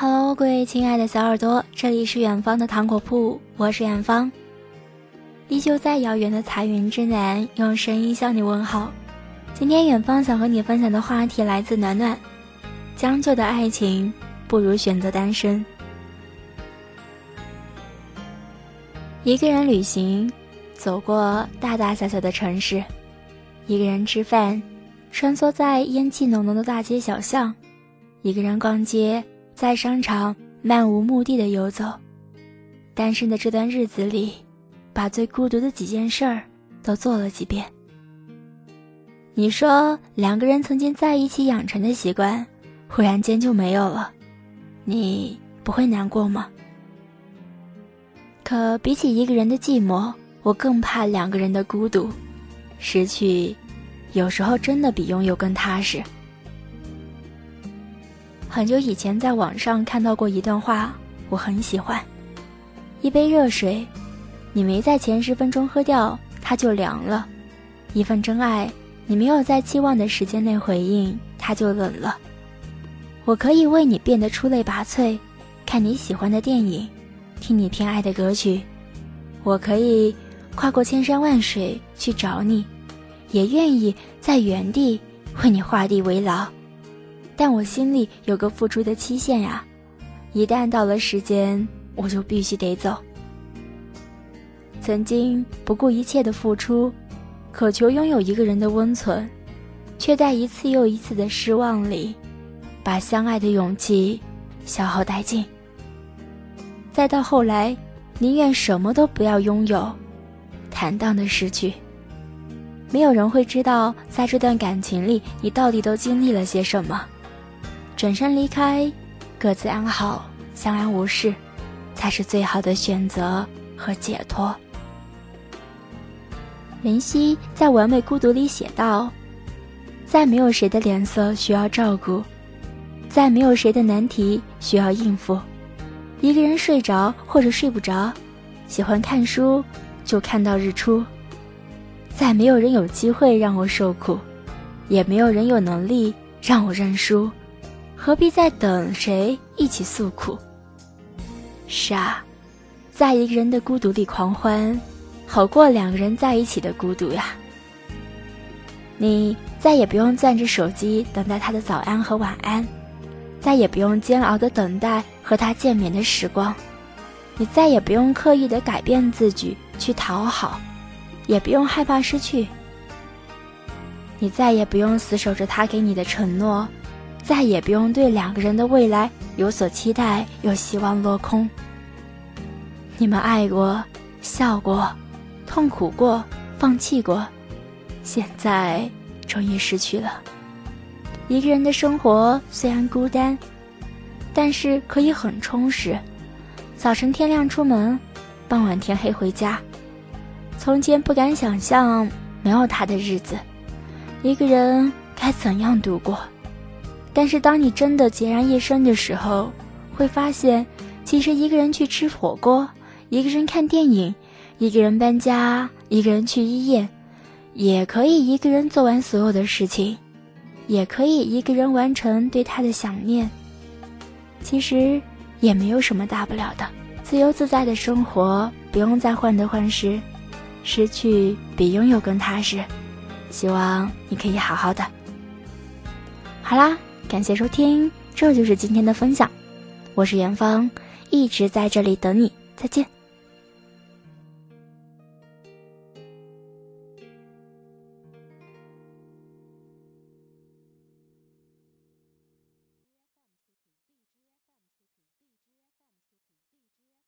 Hello，各位亲爱的小耳朵，这里是远方的糖果铺，我是远方。依旧在遥远的彩云之南，用声音向你问好。今天远方想和你分享的话题来自暖暖，将就的爱情不如选择单身。一个人旅行，走过大大小小的城市，一个人吃饭，穿梭在烟气浓浓的大街小巷，一个人逛街。在商场漫无目的的游走，单身的这段日子里，把最孤独的几件事儿都做了几遍。你说两个人曾经在一起养成的习惯，忽然间就没有了，你不会难过吗？可比起一个人的寂寞，我更怕两个人的孤独。失去，有时候真的比拥有更踏实。很久以前，在网上看到过一段话，我很喜欢。一杯热水，你没在前十分钟喝掉，它就凉了；一份真爱，你没有在期望的时间内回应，它就冷了。我可以为你变得出类拔萃，看你喜欢的电影，听你偏爱的歌曲。我可以跨过千山万水去找你，也愿意在原地为你画地为牢。但我心里有个付出的期限呀，一旦到了时间，我就必须得走。曾经不顾一切的付出，渴求拥有一个人的温存，却在一次又一次的失望里，把相爱的勇气消耗殆尽。再到后来，宁愿什么都不要拥有，坦荡的失去。没有人会知道，在这段感情里，你到底都经历了些什么。转身离开，各自安好，相安无事，才是最好的选择和解脱。林夕在《完美孤独》里写道：“再没有谁的脸色需要照顾，再没有谁的难题需要应付。一个人睡着或者睡不着，喜欢看书就看到日出。再没有人有机会让我受苦，也没有人有能力让我认输。”何必再等谁一起诉苦？是啊，在一个人的孤独里狂欢，好过两个人在一起的孤独呀。你再也不用攥着手机等待他的早安和晚安，再也不用煎熬的等待和他见面的时光，你再也不用刻意的改变自己去讨好，也不用害怕失去。你再也不用死守着他给你的承诺。再也不用对两个人的未来有所期待，又希望落空。你们爱过，笑过，痛苦过，放弃过，现在终于失去了。一个人的生活虽然孤单，但是可以很充实。早晨天亮出门，傍晚天黑回家。从前不敢想象没有他的日子，一个人该怎样度过。但是，当你真的孑然一身的时候，会发现，其实一个人去吃火锅，一个人看电影，一个人搬家，一个人去医院，也可以一个人做完所有的事情，也可以一个人完成对他的想念。其实也没有什么大不了的，自由自在的生活，不用再患得患失，失去比拥有更踏实。希望你可以好好的。好啦。感谢收听，这就是今天的分享。我是元芳，一直在这里等你。再见。